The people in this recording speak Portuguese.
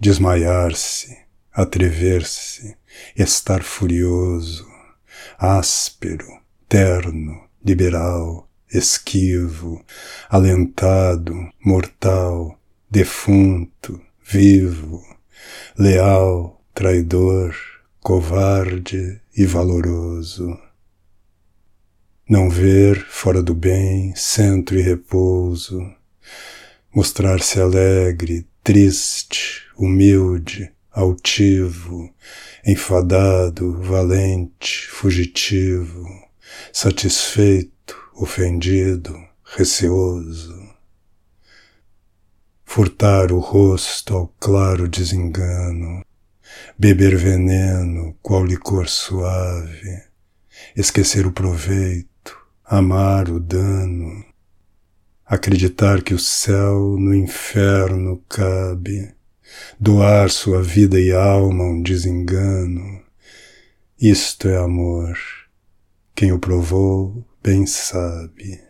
desmaiar-se, atrever-se, estar furioso, áspero, terno, liberal, esquivo, alentado, mortal, defunto, vivo, leal, traidor, covarde e valoroso. Não ver fora do bem centro e repouso, mostrar-se alegre, triste, humilde, altivo, enfadado, valente, fugitivo, satisfeito, ofendido, receoso. Furtar o rosto ao claro desengano, beber veneno qual licor suave, esquecer o proveito, amar o dano, acreditar que o céu no inferno cabe, doar sua vida e alma a um desengano. Isto é amor. Quem o provou bem sabe.